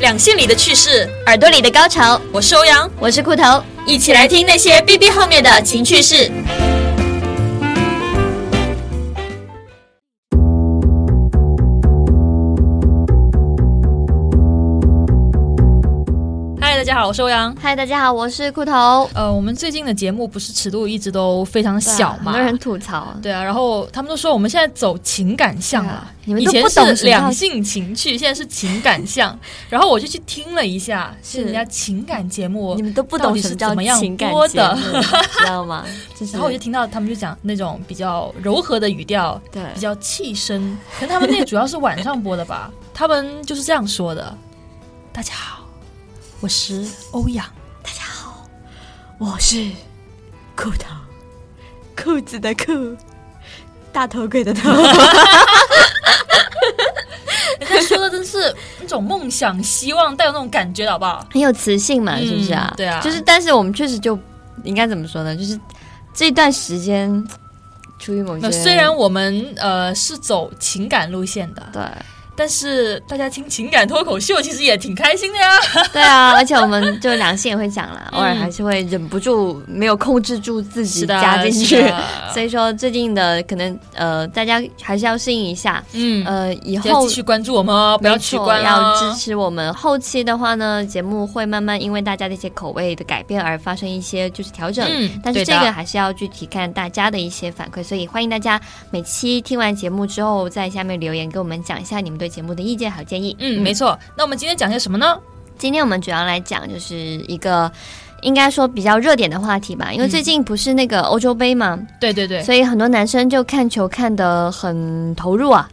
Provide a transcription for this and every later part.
两性里的趣事，耳朵里的高潮。我是欧阳，我是裤头，一起来听那些 B B 后面的情趣事。家好，我是欧阳。嗨，大家好，我是裤头。呃，我们最近的节目不是尺度一直都非常小嘛，很多人吐槽。对啊，然后他们都说我们现在走情感向了，你们都不懂两性情趣，现在是情感向。然后我就去听了一下，是人家情感节目，你们都不懂是怎么样播的，知道吗？然后我就听到他们就讲那种比较柔和的语调，对，比较气声。可能他们那主要是晚上播的吧，他们就是这样说的：“大家好。”我是欧阳，大家好，我是裤头，裤子的裤，大头鬼的头。人家说的真是那种梦想、希望，带有那种感觉，好不好？很有磁性嘛，是不是啊？对啊，就是，但是我们确实就应该怎么说呢？就是这段时间，出于某些，虽然我们呃是走情感路线的，对。但是大家听情感脱口秀其实也挺开心的呀。对啊，而且我们就良心也会讲了，偶尔还是会忍不住没有控制住自己加进去。所以说最近的可能呃，大家还是要适应一下。嗯，呃，以后继续关注我们哦，不要取关要支持我们。后期的话呢，节目会慢慢因为大家的一些口味的改变而发生一些就是调整。嗯，但是这个还是要具体看大家的一些反馈，所以欢迎大家每期听完节目之后，在下面留言给我们讲一下你们对。节目的意见和建议，嗯，没错。那我们今天讲些什么呢？今天我们主要来讲就是一个应该说比较热点的话题吧，因为最近不是那个欧洲杯嘛，对对对，所以很多男生就看球看得很投入啊。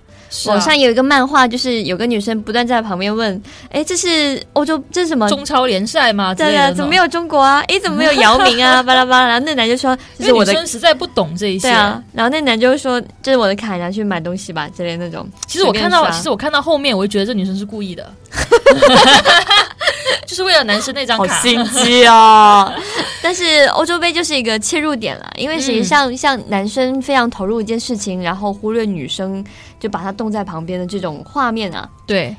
网上有一个漫画，就是有个女生不断在旁边问：“哎，这是欧洲，这是什么中超联赛吗？对啊，怎么没有中国啊？哎，怎么没有姚明啊？巴拉巴拉。”然后那男就说：“这是我的。”女生实在不懂这一些。对啊，然后那男就说：“这是我的卡，拿去买东西吧。”之类那种。其实我看到，其实我看到后面，我就觉得这女生是故意的，就是为了男生那张卡。好心机啊！但是欧洲杯就是一个切入点了，因为实际上像男生非常投入一件事情，然后忽略女生。就把他冻在旁边的这种画面啊，对，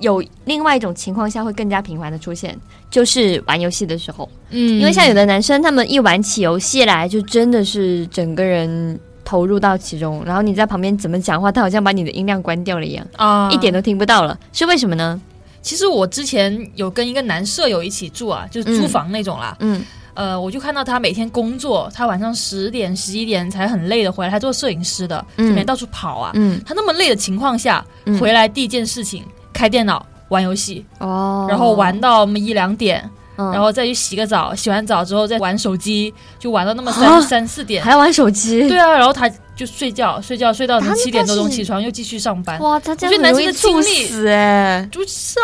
有另外一种情况下会更加频繁的出现，就是玩游戏的时候，嗯，因为像有的男生他们一玩起游戏来，就真的是整个人投入到其中，然后你在旁边怎么讲话，他好像把你的音量关掉了一样啊，一点都听不到了，是为什么呢？其实我之前有跟一个男舍友一起住啊，就是租房那种啦，嗯。呃，我就看到他每天工作，他晚上十点、十一点才很累的回来，他做摄影师的，每天到处跑啊。嗯，他那么累的情况下，回来第一件事情开电脑玩游戏，哦，然后玩到那么一两点，然后再去洗个澡，洗完澡之后再玩手机，就玩到那么三三四点，还要玩手机。对啊，然后他就睡觉，睡觉睡到七点多钟起床，又继续上班。哇，他这样男生的精力就是啊，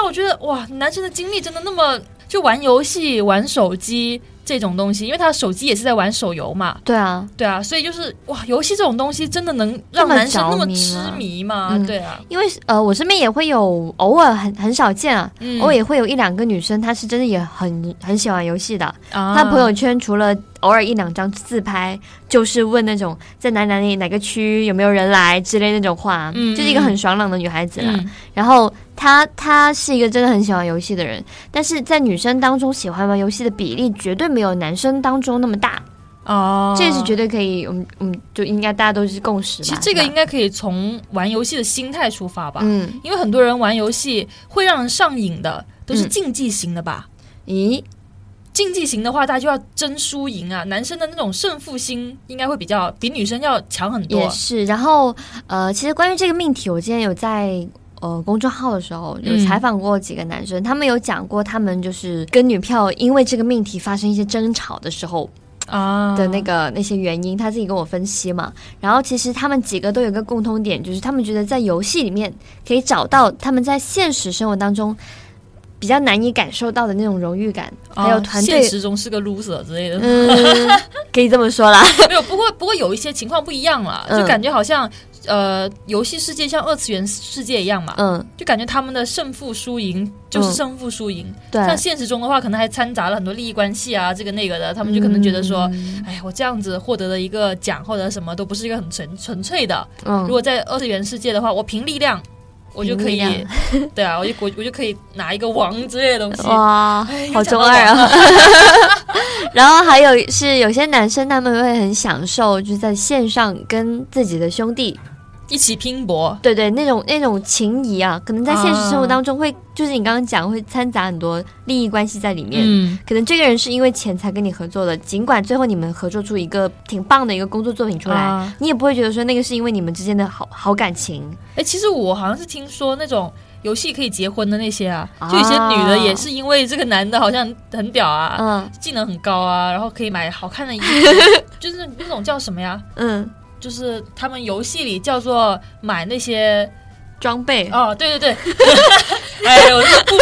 我觉得哇，男生的精力真的那么就玩游戏、玩手机。这种东西，因为他手机也是在玩手游嘛。对啊，对啊，所以就是哇，游戏这种东西真的能让男生那么痴迷吗？对啊，因为呃，我身边也会有偶尔很很少见啊，偶尔也会有一两个女生，她是真的也很很喜欢游戏的。她朋友圈除了偶尔一两张自拍，就是问那种在哪哪里哪个区有没有人来之类那种话，就是一个很爽朗的女孩子了。然后。她她是一个真的很喜欢游戏的人，但是在女生当中喜欢玩游戏的比例绝对没有男生当中那么大哦，这是绝对可以，嗯嗯，就应该大家都是共识。其实这个应该可以从玩游戏的心态出发吧，嗯，因为很多人玩游戏会让人上瘾的都是竞技型的吧？咦，竞技型的话，大家就要争输赢啊，男生的那种胜负心应该会比较比女生要强很多。也是，然后呃，其实关于这个命题，我今天有在。呃，公众号的时候有采访过几个男生，他们有讲过他们就是跟女票因为这个命题发生一些争吵的时候啊的那个那些原因，他自己跟我分析嘛。然后其实他们几个都有个共通点，就是他们觉得在游戏里面可以找到他们在现实生活当中比较难以感受到的那种荣誉感，还有团队现实中是个 loser 之类的，嗯，可以这么说啦。没有，不过不过有一些情况不一样了，就感觉好像。呃，游戏世界像二次元世界一样嘛，嗯，就感觉他们的胜负输赢就是胜负输赢。对，像现实中的话，可能还掺杂了很多利益关系啊，这个那个的，他们就可能觉得说，哎呀，我这样子获得的一个奖或者什么都不是一个很纯纯粹的。嗯，如果在二次元世界的话，我凭力量我就可以，对啊，我就我我就可以拿一个王之类的东西。哇，好中二啊！然后还有是有些男生他们会很享受，就是在线上跟自己的兄弟。一起拼搏，对对，那种那种情谊啊，可能在现实生活当中会，就是你刚刚讲会掺杂很多利益关系在里面。嗯，可能这个人是因为钱才跟你合作的，尽管最后你们合作出一个挺棒的一个工作作品出来，你也不会觉得说那个是因为你们之间的好好感情。哎，其实我好像是听说那种游戏可以结婚的那些啊，就有些女的也是因为这个男的好像很屌啊，嗯，技能很高啊，然后可以买好看的衣服，就是那种叫什么呀？嗯。就是他们游戏里叫做买那些装备哦，对对对，哎呦，不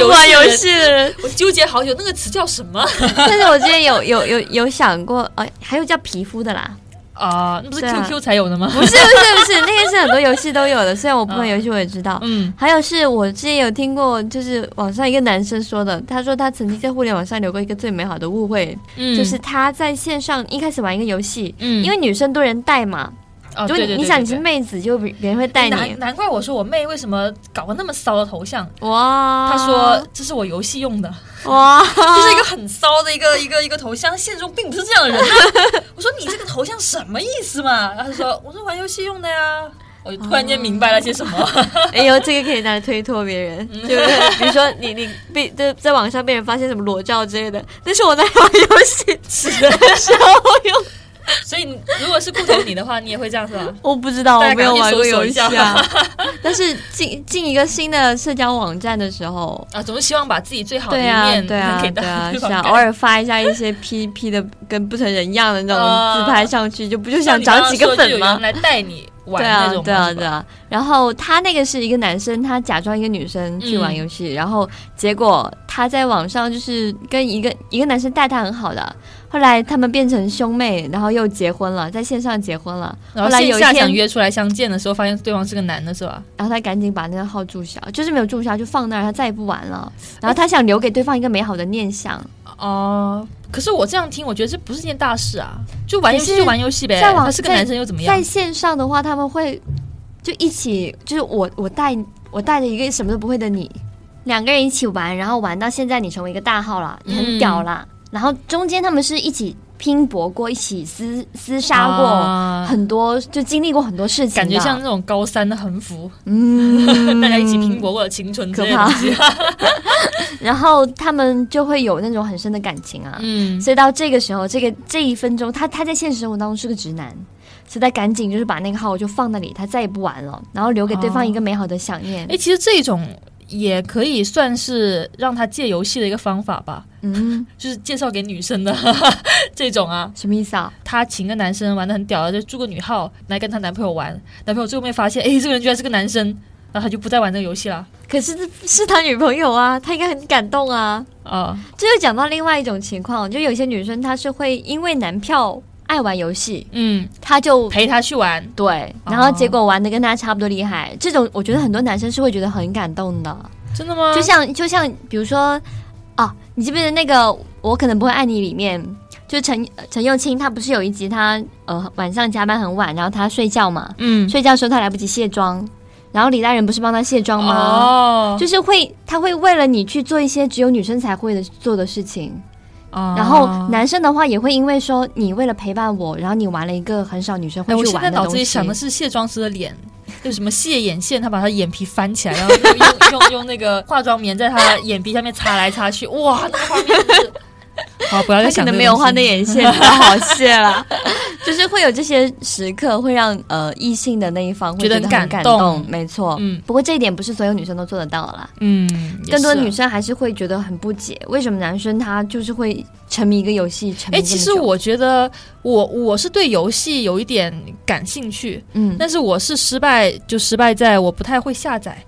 不玩游戏的人，我纠结好久，那个词叫什么？但是我之前有有有有想过，哦，还有叫皮肤的啦。啊，那不是 QQ 才有的吗？不是不是不是，那些是很多游戏都有的。虽然我不玩游戏，我也知道。嗯，还有是我之前有听过，就是网上一个男生说的，他说他曾经在互联网上留过一个最美好的误会，就是他在线上一开始玩一个游戏，嗯，因为女生多人带嘛。哦就你想你是妹子，就别人会带你。难怪我说我妹为什么搞个那么骚的头像哇？她说这是我游戏用的哇，就是一个很骚的一个 一个一个头像。现实中并不是这样的人。我说你这个头像什么意思嘛？然后他说我说玩游戏用的呀。我突然间明白了些什么。哎呦，这个可以拿来推脱别人，对不对？比如说你你被在在网上被人发现什么裸照之类的，那是我在玩游戏时候用。所以，如果是顾头你的话，你也会这样是吧？我不知道，我没有玩过游戏啊。但是进进一个新的社交网站的时候啊，总是希望把自己最好的一面对啊，给对啊，想偶尔发一下一些 P P 的跟不成人样的那种自拍上去，就不就想涨几个粉吗？来带你玩那种对啊，对啊。然后他那个是一个男生，他假装一个女生去玩游戏，然后结果他在网上就是跟一个一个男生待他很好的。后来他们变成兄妹，然后又结婚了，在线上结婚了。然后线下想约出来相见的时候，发现对方是个男的，是吧？然后他赶紧把那个号注销，就是没有注销，就放那儿，他再也不玩了。然后他想留给对方一个美好的念想。哦，可是我这样听，我觉得这不是件大事啊，就玩游戏就玩游戏呗。他是个男生又怎么样？在线上的话，他们会就一起，就是我我带我带着一个什么都不会的你，两个人一起玩，然后玩到现在，你成为一个大号了，你很屌了。然后中间他们是一起拼搏过，一起厮厮杀过很多，就经历过很多事情，感觉像那种高三的横幅，嗯，大家一起拼搏过的青春，可怕。然后他们就会有那种很深的感情啊，嗯，所以到这个时候，这个这一分钟，他他在现实生活当中是个直男，所以他赶紧就是把那个号就放那里，他再也不玩了，然后留给对方一个美好的想念。哎，其实这种。也可以算是让他借游戏的一个方法吧，嗯，就是介绍给女生的 这种啊，什么意思啊？她请个男生玩的很屌的，就住个女号来跟她男朋友玩，男朋友最后面发现，哎，这个人居然是个男生，然后他就不再玩这个游戏了。可是是他女朋友啊，他应该很感动啊。啊，这就讲到另外一种情况，就有些女生她是会因为男票。爱玩游戏，嗯，他就陪他去玩，对，然后结果玩的跟他差不多厉害，这种我觉得很多男生是会觉得很感动的，真的吗？就像就像比如说，啊，你记不记得那个我可能不会爱你里面，就陈陈幼卿，他不是有一集他呃晚上加班很晚，然后他睡觉嘛，嗯，睡觉时候他来不及卸妆，然后李大人不是帮他卸妆吗？哦，就是会他会为了你去做一些只有女生才会的做的事情。然后男生的话也会因为说你为了陪伴我，然后你玩了一个很少女生会去玩的东西。我现在脑子里想的是卸妆师的脸，就什么卸眼线，他把他眼皮翻起来，然后用用用那个化妆棉在他眼皮下面擦来擦去，哇，那个画面就是。好，不要再想。可能没有画内眼线，太好谢了。就是会有这些时刻，会让呃异性的那一方觉得很感动。没错，嗯。不过这一点不是所有女生都做得到啦。嗯。更多女生还是会觉得很不解，为什么男生他就是会沉迷一个游戏？沉迷。哎，其实我觉得我我是对游戏有一点感兴趣，嗯，但是我是失败就失败在我不太会下载。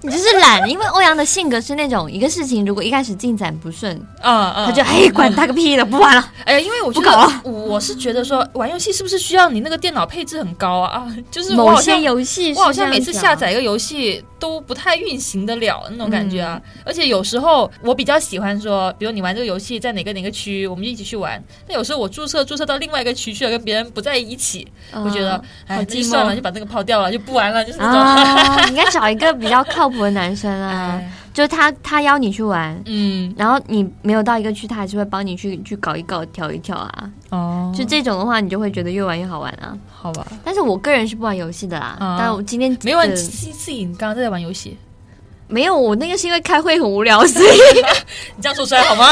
你就是懒，因为欧阳的性格是那种一个事情如果一开始进展不顺，啊啊，他就哎管他个屁的，不玩了。哎，因为我觉得我是觉得说玩游戏是不是需要你那个电脑配置很高啊？啊，就是某些游戏，我好像每次下载一个游戏都不太运行得了那种感觉啊。而且有时候我比较喜欢说，比如你玩这个游戏在哪个哪个区，我们就一起去玩。那有时候我注册注册到另外一个区去了，跟别人不在一起，我觉得哎，就算了，就把这个抛掉了，就不玩了，就是那种。应该找一个比较靠谱的男生啊，就是他他邀你去玩，嗯，然后你没有到一个区，他还是会帮你去去搞一搞、调一调啊。哦，就这种的话，你就会觉得越玩越好玩啊。好吧，但是我个人是不玩游戏的啦。但我今天没玩，自自己刚刚在玩游戏。没有，我那个是因为开会很无聊，所以 你这样说出来好吗？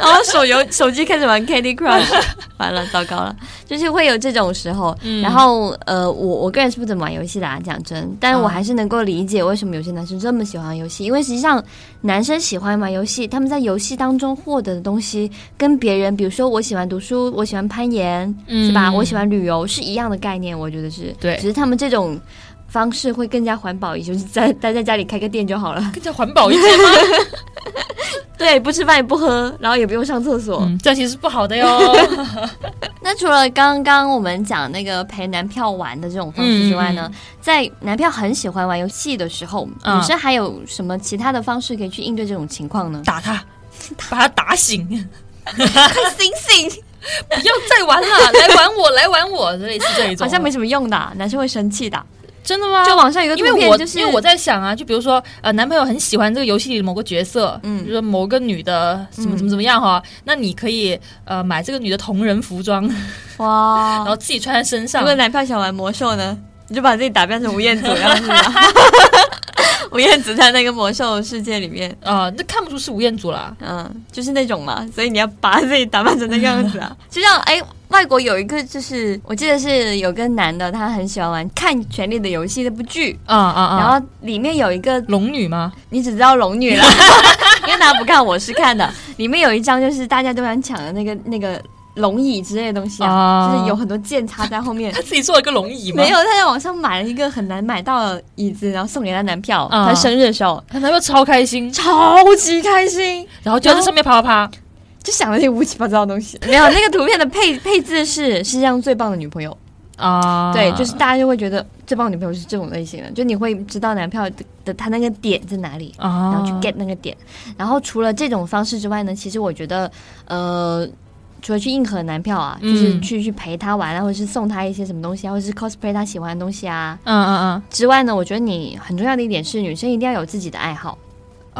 然后手游 手机开始玩 Candy Crush，完了，糟糕了，就是会有这种时候。然后呃，我我个人是不怎么玩游戏的啊，讲真，但是我还是能够理解为什么有些男生这么喜欢游戏，因为实际上男生喜欢玩游戏，他们在游戏当中获得的东西跟别人，比如说我喜欢读书，我喜欢攀岩，是吧？我喜欢旅游是一样的概念，我觉得是对，只是他们这种。方式会更加环保一些，就是在 待在家里开个店就好了，更加环保一些吗？对，不吃饭也不喝，然后也不用上厕所，这其实是不好的哟。那除了刚刚我们讲那个陪男票玩的这种方式之外呢，在男票很喜欢玩游戏的时候，女生还有什么其他的方式可以去应对这种情况呢？打他，把他打醒，快醒醒，不要再玩了，来玩我，来玩我，类似这一种，好像没什么用的，男生会生气的。真的吗？就网上有个图片，就是因为我在想啊，就比如说呃，男朋友很喜欢这个游戏里的某个角色，嗯，比如说某个女的怎么怎么怎么样哈，那你可以呃买这个女的同人服装，哇，然后自己穿在身上。如果男票想玩魔兽呢，你就把自己打扮成吴彦祖样子。吴彦祖在那个魔兽世界里面啊，那看不出是吴彦祖啦，嗯，就是那种嘛，所以你要把自己打扮成那样子啊，就像哎。外国有一个，就是我记得是有个男的，他很喜欢玩看《权力的游戏》那部剧，啊啊啊！然后里面有一个龙女吗？你只知道龙女了，因为他不看，我是看的。里面有一张就是大家都想抢的那个那个龙椅之类的东西啊，就是有很多剑插在后面。他 自己做了一个龙椅吗？没有，他在网上买了一个很难买到的椅子，然后送给他男票。他生日的时候，他男票超开心，超级开心，然后就在上面啪啪啪。就想了些乌七八糟的东西，没有那个图片的配 配置是世界上最棒的女朋友。啊，对，就是大家就会觉得最棒的女朋友是这种类型的，就你会知道男票的他那个点在哪里，然后去 get 那个点。然后除了这种方式之外呢，其实我觉得，呃，除了去应和男票啊，就是去去陪他玩啊，或者是送他一些什么东西啊，或者是 cosplay 他喜欢的东西啊，嗯嗯嗯，之外呢，我觉得你很重要的一点是，女生一定要有自己的爱好。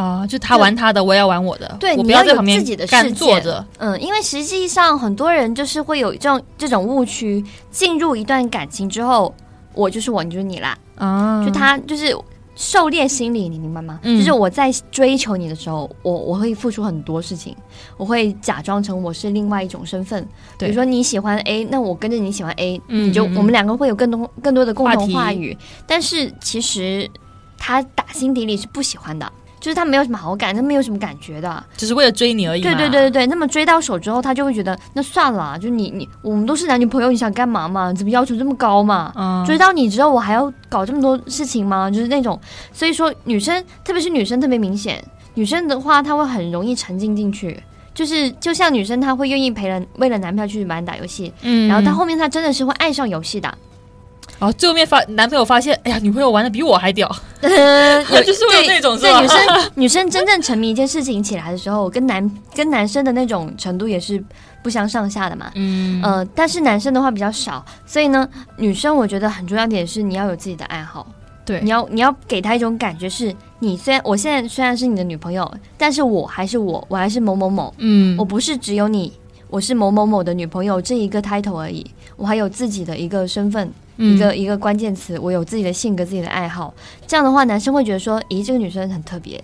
啊，就他玩他的，我也要玩我的。对，你要有自己的世界。嗯，因为实际上很多人就是会有这种这种误区，进入一段感情之后，我就是我，你就是你啦。啊，就他就是狩猎心理，你明白吗？嗯，就是我在追求你的时候，我我会付出很多事情，我会假装成我是另外一种身份。比如说你喜欢 A，那我跟着你喜欢 A，你就我们两个会有更多更多的共同话语。但是其实他打心底里是不喜欢的。就是他没有什么好感，他没有什么感觉的，只是为了追你而已。对对对对对，那么追到手之后，他就会觉得那算了，就你你我们都是男女朋友，你想干嘛嘛？怎么要求这么高嘛？嗯，追到你之后，我还要搞这么多事情吗？就是那种，所以说女生，特别是女生特别明显，女生的话，她会很容易沉浸进去，就是就像女生，她会愿意陪人为了男票去玩打游戏，嗯，然后到后面她真的是会爱上游戏的。哦，最后面发男朋友发现，哎呀，女朋友玩的比我还屌，就是有那种是吧？女生女生真正沉迷一件事情起来的时候，跟男跟男生的那种程度也是不相上下的嘛。嗯，呃，但是男生的话比较少，所以呢，女生我觉得很重要点是你要有自己的爱好，对，你要你要给他一种感觉是，你虽然我现在虽然是你的女朋友，但是我还是我，我还是某某某，嗯，我不是只有你，我是某某某的女朋友这一个 title 而已，我还有自己的一个身份。一个一个关键词，我有自己的性格、自己的爱好，这样的话，男生会觉得说，咦，这个女生很特别，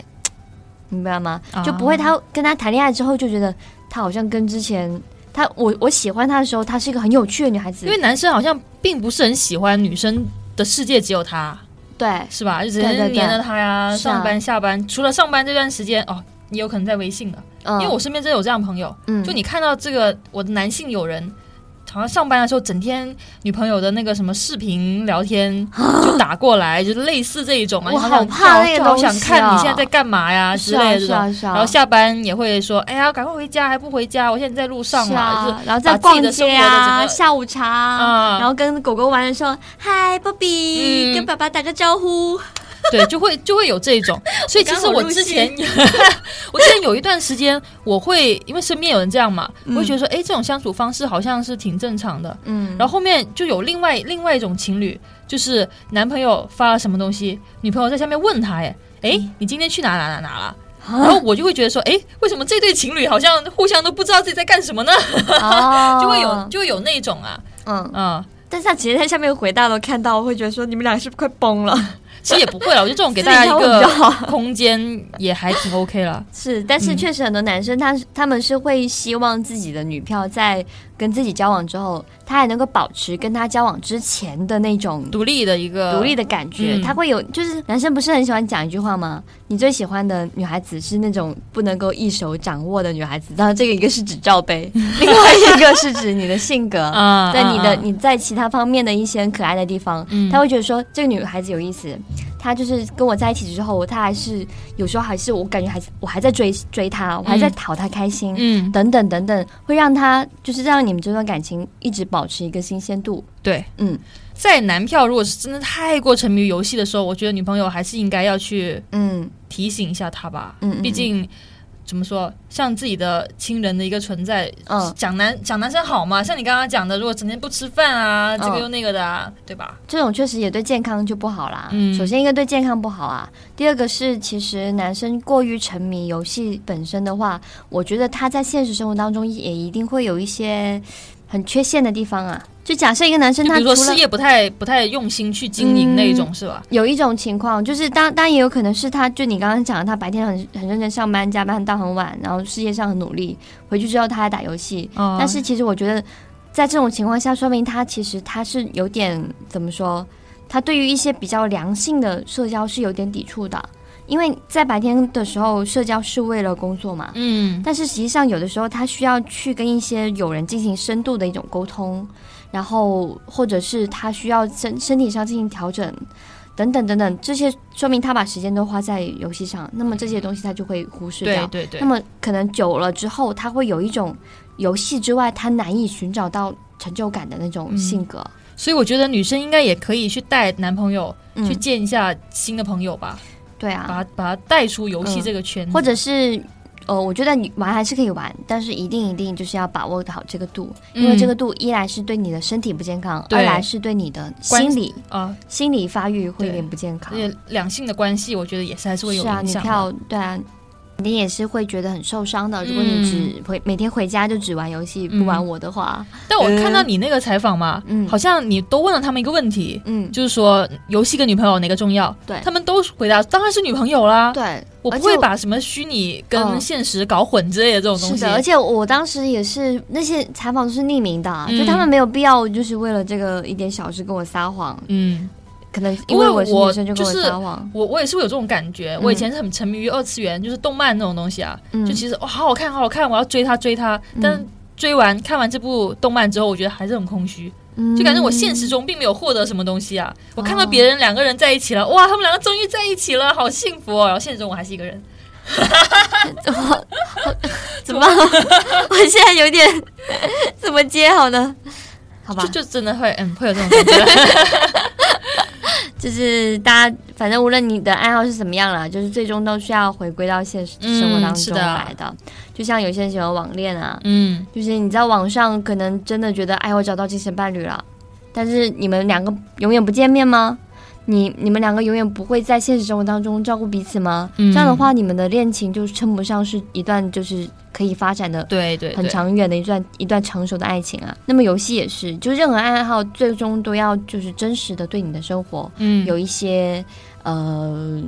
明白吗？就不会他跟他谈恋爱之后就觉得他好像跟之前他我我喜欢他的时候，她是一个很有趣的女孩子。因为男生好像并不是很喜欢女生的世界只有他，对，是吧？就只能黏着他呀，上班下班，除了上班这段时间哦，你有可能在微信的，因为我身边真有这样朋友，就你看到这个我的男性友人。好像上班的时候，整天女朋友的那个什么视频聊天就打过来，就类似这一种嘛。我好怕那个东西，想看你现在在干嘛呀之类的。然后下班也会说：“哎呀，赶快回家，还不回家？我现在在路上嘛。”然后在逛街啊，下午茶，然后跟狗狗玩的时候，嗨，波比，跟爸爸打个招呼。对，就会就会有这种，所以其实我之前，我之前有一段时间，我会因为身边有人这样嘛，我会觉得说，哎，这种相处方式好像是挺正常的，嗯。然后后面就有另外另外一种情侣，就是男朋友发了什么东西，女朋友在下面问他，哎，哎，你今天去哪哪哪哪了？然后我就会觉得说，哎，为什么这对情侣好像互相都不知道自己在干什么呢？就会有就会有那种啊，嗯嗯。但是他直接在下面回答都看到，会觉得说，你们俩是不是快崩了？其实也不会了，我觉得这种 给大家一个空间也还挺 OK 了。是，但是确实很多男生他他们是会希望自己的女票在。跟自己交往之后，他还能够保持跟他交往之前的那种独立的一个独立的感觉。他会有，就是男生不是很喜欢讲一句话吗？你最喜欢的女孩子是那种不能够一手掌握的女孩子。当然，这个一个是指罩杯，另外一个是指你的性格，在你的你在其他方面的一些可爱的地方，他会觉得说这个女孩子有意思。他就是跟我在一起之后，他还是有时候还是我感觉还是我还在追追他，我还在讨他开心，嗯，等等等等，会让他就是让你们这段感情一直保持一个新鲜度。对，嗯，在男票如果是真的太过沉迷于游戏的时候，我觉得女朋友还是应该要去嗯。提醒一下他吧，嗯，毕竟。怎么说？像自己的亲人的一个存在，嗯，讲男讲男生好嘛？像你刚刚讲的，如果整天不吃饭啊，这个又那个的，啊，对吧？这种确实也对健康就不好啦。嗯，首先一个对健康不好啊，第二个是其实男生过于沉迷游戏本身的话，我觉得他在现实生活当中也一定会有一些很缺陷的地方啊。就假设一个男生，他比如说事业不太不太用心去经营那种，是吧？有一种情况，就是当当然也有可能是他，就你刚刚讲的，他白天很很认真上班，加班到很晚，然后事业上很努力，回去之后他还打游戏。但是其实我觉得，在这种情况下，说明他其实他是有点怎么说？他对于一些比较良性的社交是有点抵触的，因为在白天的时候社交是为了工作嘛。嗯。但是实际上有的时候他需要去跟一些友人进行深度的一种沟通。然后，或者是他需要身身体上进行调整，等等等等，这些说明他把时间都花在游戏上，那么这些东西他就会忽视掉。对对对。那么可能久了之后，他会有一种游戏之外他难以寻找到成就感的那种性格。所以我觉得女生应该也可以去带男朋友去见一下新的朋友吧。对啊，把把他带出游戏这个圈，或者是。呃，我觉得你玩还是可以玩，但是一定一定就是要把握好这个度，因为这个度一来是对你的身体不健康，二来是对你的心理啊心理发育会有点不健康。两性的关系，我觉得也是还是会有影响。对啊。你也是会觉得很受伤的。如果你只回每天回家就只玩游戏不玩我的话，但我看到你那个采访嘛，嗯，好像你都问了他们一个问题，嗯，就是说游戏跟女朋友哪个重要？对，他们都回答当然是女朋友啦。对，我不会把什么虚拟跟现实搞混之类的这种东西。是的，而且我当时也是那些采访都是匿名的，就他们没有必要就是为了这个一点小事跟我撒谎。嗯。可能因为我就是我，我也是会有这种感觉。我以前是很沉迷于二次元，就是动漫那种东西啊。就其实哇，好好看，好好看，我要追他，追他。但追完看完这部动漫之后，我觉得还是很空虚，就感觉我现实中并没有获得什么东西啊。我看到别人两个人在一起了，哇，他们两个终于在一起了，好幸福哦。然后现实中我还是一个人，怎么？我现在有点怎么接好呢？好吧，就真的会嗯，会有这种感觉。就是大家，反正无论你的爱好是怎么样啦，就是最终都需要回归到现实生活当中来的。就像有些人喜欢网恋啊，嗯，就是你在网上可能真的觉得，哎，我找到精神伴侣了，但是你们两个永远不见面吗？你你们两个永远不会在现实生活当中照顾彼此吗？这样的话，你们的恋情就称不上是一段就是可以发展的对对很长远的一段一段成熟的爱情啊。那么游戏也是，就任何爱好最终都要就是真实的对你的生活，嗯，有一些呃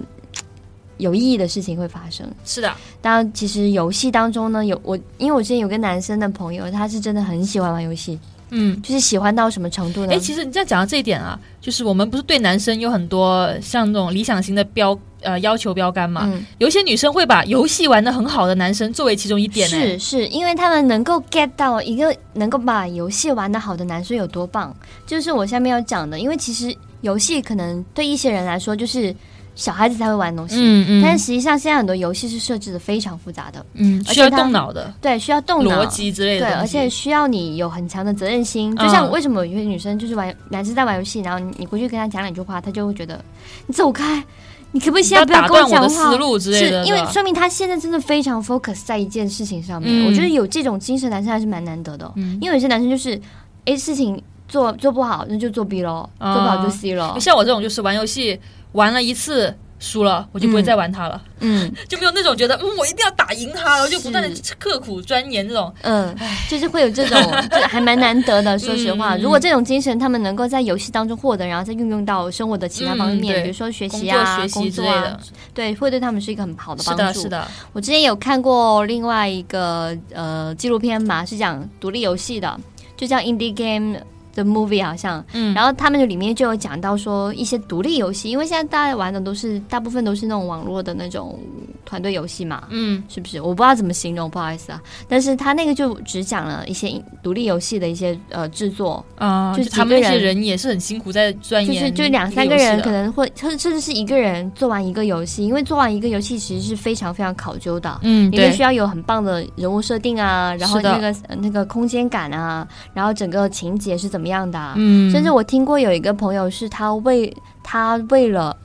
有意义的事情会发生。是的，当然，其实游戏当中呢，有我因为我之前有个男生的朋友，他是真的很喜欢玩游戏。嗯，就是喜欢到什么程度呢？哎，其实你这样讲到这一点啊，就是我们不是对男生有很多像那种理想型的标呃要求标杆嘛？嗯，有一些女生会把游戏玩的很好的男生作为其中一点，是是因为他们能够 get 到一个能够把游戏玩的好的男生有多棒，就是我下面要讲的，因为其实游戏可能对一些人来说就是。小孩子才会玩东西，嗯嗯，但是实际上现在很多游戏是设置的非常复杂的，嗯，需要动脑的，对，需要动脑、逻辑之类的，对，而且需要你有很强的责任心。就像为什么有些女生就是玩，男生在玩游戏，然后你过去跟他讲两句话，他就会觉得你走开，你可不可以现在不要跟我讲话？思路之类的，因为说明他现在真的非常 focus 在一件事情上面。我觉得有这种精神男生还是蛮难得的，因为有些男生就是，哎，事情做做不好，那就做 B 喽，做不好就 C 喽。像我这种就是玩游戏玩了一次。输了，我就不会再玩它了。嗯，就没有那种觉得，嗯，我一定要打赢它，然后就不断的刻苦钻研这种。嗯，就是会有这种，就还蛮难得的。说实话，如果这种精神他们能够在游戏当中获得，然后再运用到生活的其他方面，比如说学习啊、工作啊，对，会对他们是一个很好的帮助。是的，是的。我之前有看过另外一个呃纪录片嘛，是讲独立游戏的，就叫 Indie Game。的 movie 好像，嗯，然后他们就里面就有讲到说一些独立游戏，因为现在大家玩的都是大部分都是那种网络的那种团队游戏嘛，嗯，是不是？我不知道怎么形容，不好意思啊。但是他那个就只讲了一些独立游戏的一些呃制作啊，就是他们那些人也是很辛苦在钻研，就是就两三个人可能会甚甚至是一个人做完一个游戏，因为做完一个游戏其实是非常非常考究的，嗯，因为需要有很棒的人物设定啊，然后那个那个空间感啊，然后整个情节是怎么。样的，嗯，甚至我听过有一个朋友是他为他为了。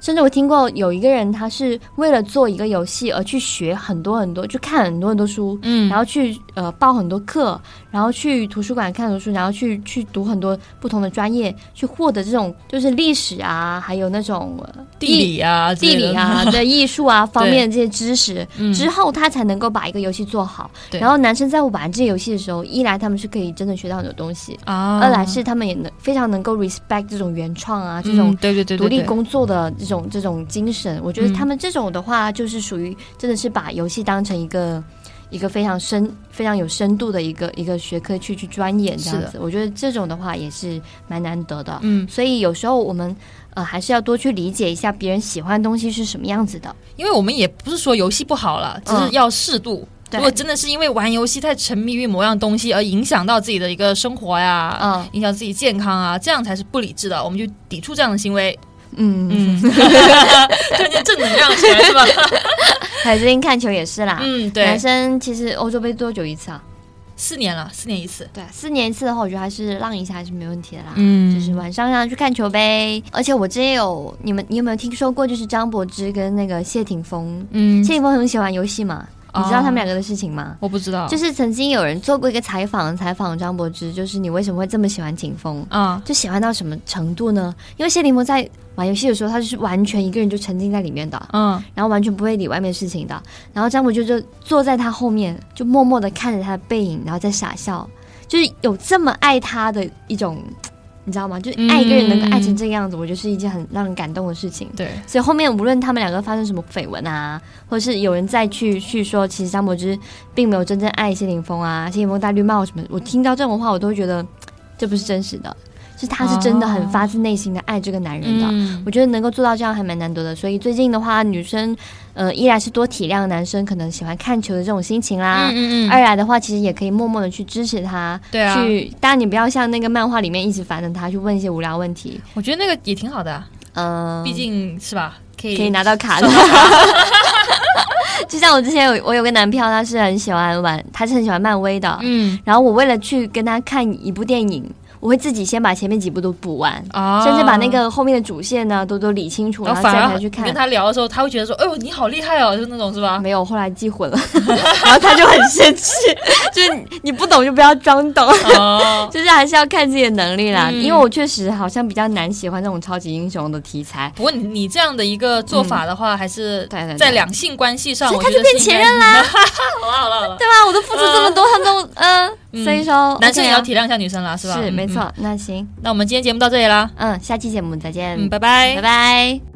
甚至我听过有一个人，他是为了做一个游戏而去学很多很多，去看很多很多书，嗯，然后去呃报很多课，然后去图书馆看很多书，然后去去读很多不同的专业，去获得这种就是历史啊，还有那种地理啊、地理啊、对艺术啊方面的这些知识，之后他才能够把一个游戏做好。然后男生在玩这些游戏的时候，一来他们是可以真的学到很多东西啊，二来是他们也能非常能够 respect 这种原创啊，这种对对对。独立工作的。这种这种精神，我觉得他们这种的话，就是属于真的是把游戏当成一个一个非常深、非常有深度的一个一个学科去去钻研这样子。我觉得这种的话也是蛮难得的。嗯，所以有时候我们呃还是要多去理解一下别人喜欢的东西是什么样子的，因为我们也不是说游戏不好了，只是要适度。如果真的是因为玩游戏太沉迷于某样东西而影响到自己的一个生活呀，嗯，影响自己健康啊，这样才是不理智的，我们就抵触这样的行为。嗯嗯，突然间正能量起来是吧？还最近看球也是啦。嗯，对。男生其实欧洲杯多久一次啊？四年了，四年一次。对，四年一次的话，我觉得还是浪一下还是没问题的啦。嗯，就是晚上让去看球呗。而且我之前有你们，你有没有听说过？就是张柏芝跟那个谢霆锋。嗯，谢霆锋很喜欢游戏嘛？你知道他们两个的事情吗？我不知道。就是曾经有人做过一个采访，采访张柏芝，就是你为什么会这么喜欢景峰？啊，就喜欢到什么程度呢？因为谢霆锋在玩游戏的时候，他就是完全一个人就沉浸在里面的，嗯，然后完全不会理外面事情的。然后张柏芝就坐在他后面，就默默的看着他的背影，然后在傻笑，就是有这么爱他的一种。你知道吗？就爱一个人能够爱成这个样子，我觉得是一件很让人感动的事情。对，所以后面无论他们两个发生什么绯闻啊，或者是有人再去去说，其实张柏芝并没有真正爱谢霆锋啊，谢霆锋戴绿帽什么，我听到这种话，我都会觉得这不是真实的。是他是真的很发自内心的爱这个男人的，我觉得能够做到这样还蛮难得的。所以最近的话，女生呃，一来是多体谅男生可能喜欢看球的这种心情啦，二来的话，其实也可以默默的去支持他，对啊，去当然你不要像那个漫画里面一直烦着他，去问一些无聊问题。我觉得那个也挺好的，嗯，毕竟是吧，可以可以拿到卡的。就像我之前有我有个男票，他是很喜欢玩，他是很喜欢漫威的，嗯，然后我为了去跟他看一部电影。我会自己先把前面几部都补完，甚至把那个后面的主线呢都都理清楚，然后再才去看。跟他聊的时候，他会觉得说：“哎呦，你好厉害哦！”就那种是吧？没有，后来记混了，然后他就很生气，就是你不懂就不要装懂，就是还是要看自己的能力啦。因为我确实好像比较难喜欢这种超级英雄的题材。不过你你这样的一个做法的话，还是在两性关系上，他就变前任啦。好了好了好了，对吧？我都付出这么多，他都嗯。所以说，男生也要体谅一下女生啦，是吧？是没错。那行，那我们今天节目到这里啦。嗯，下期节目再见。嗯，拜拜，拜拜。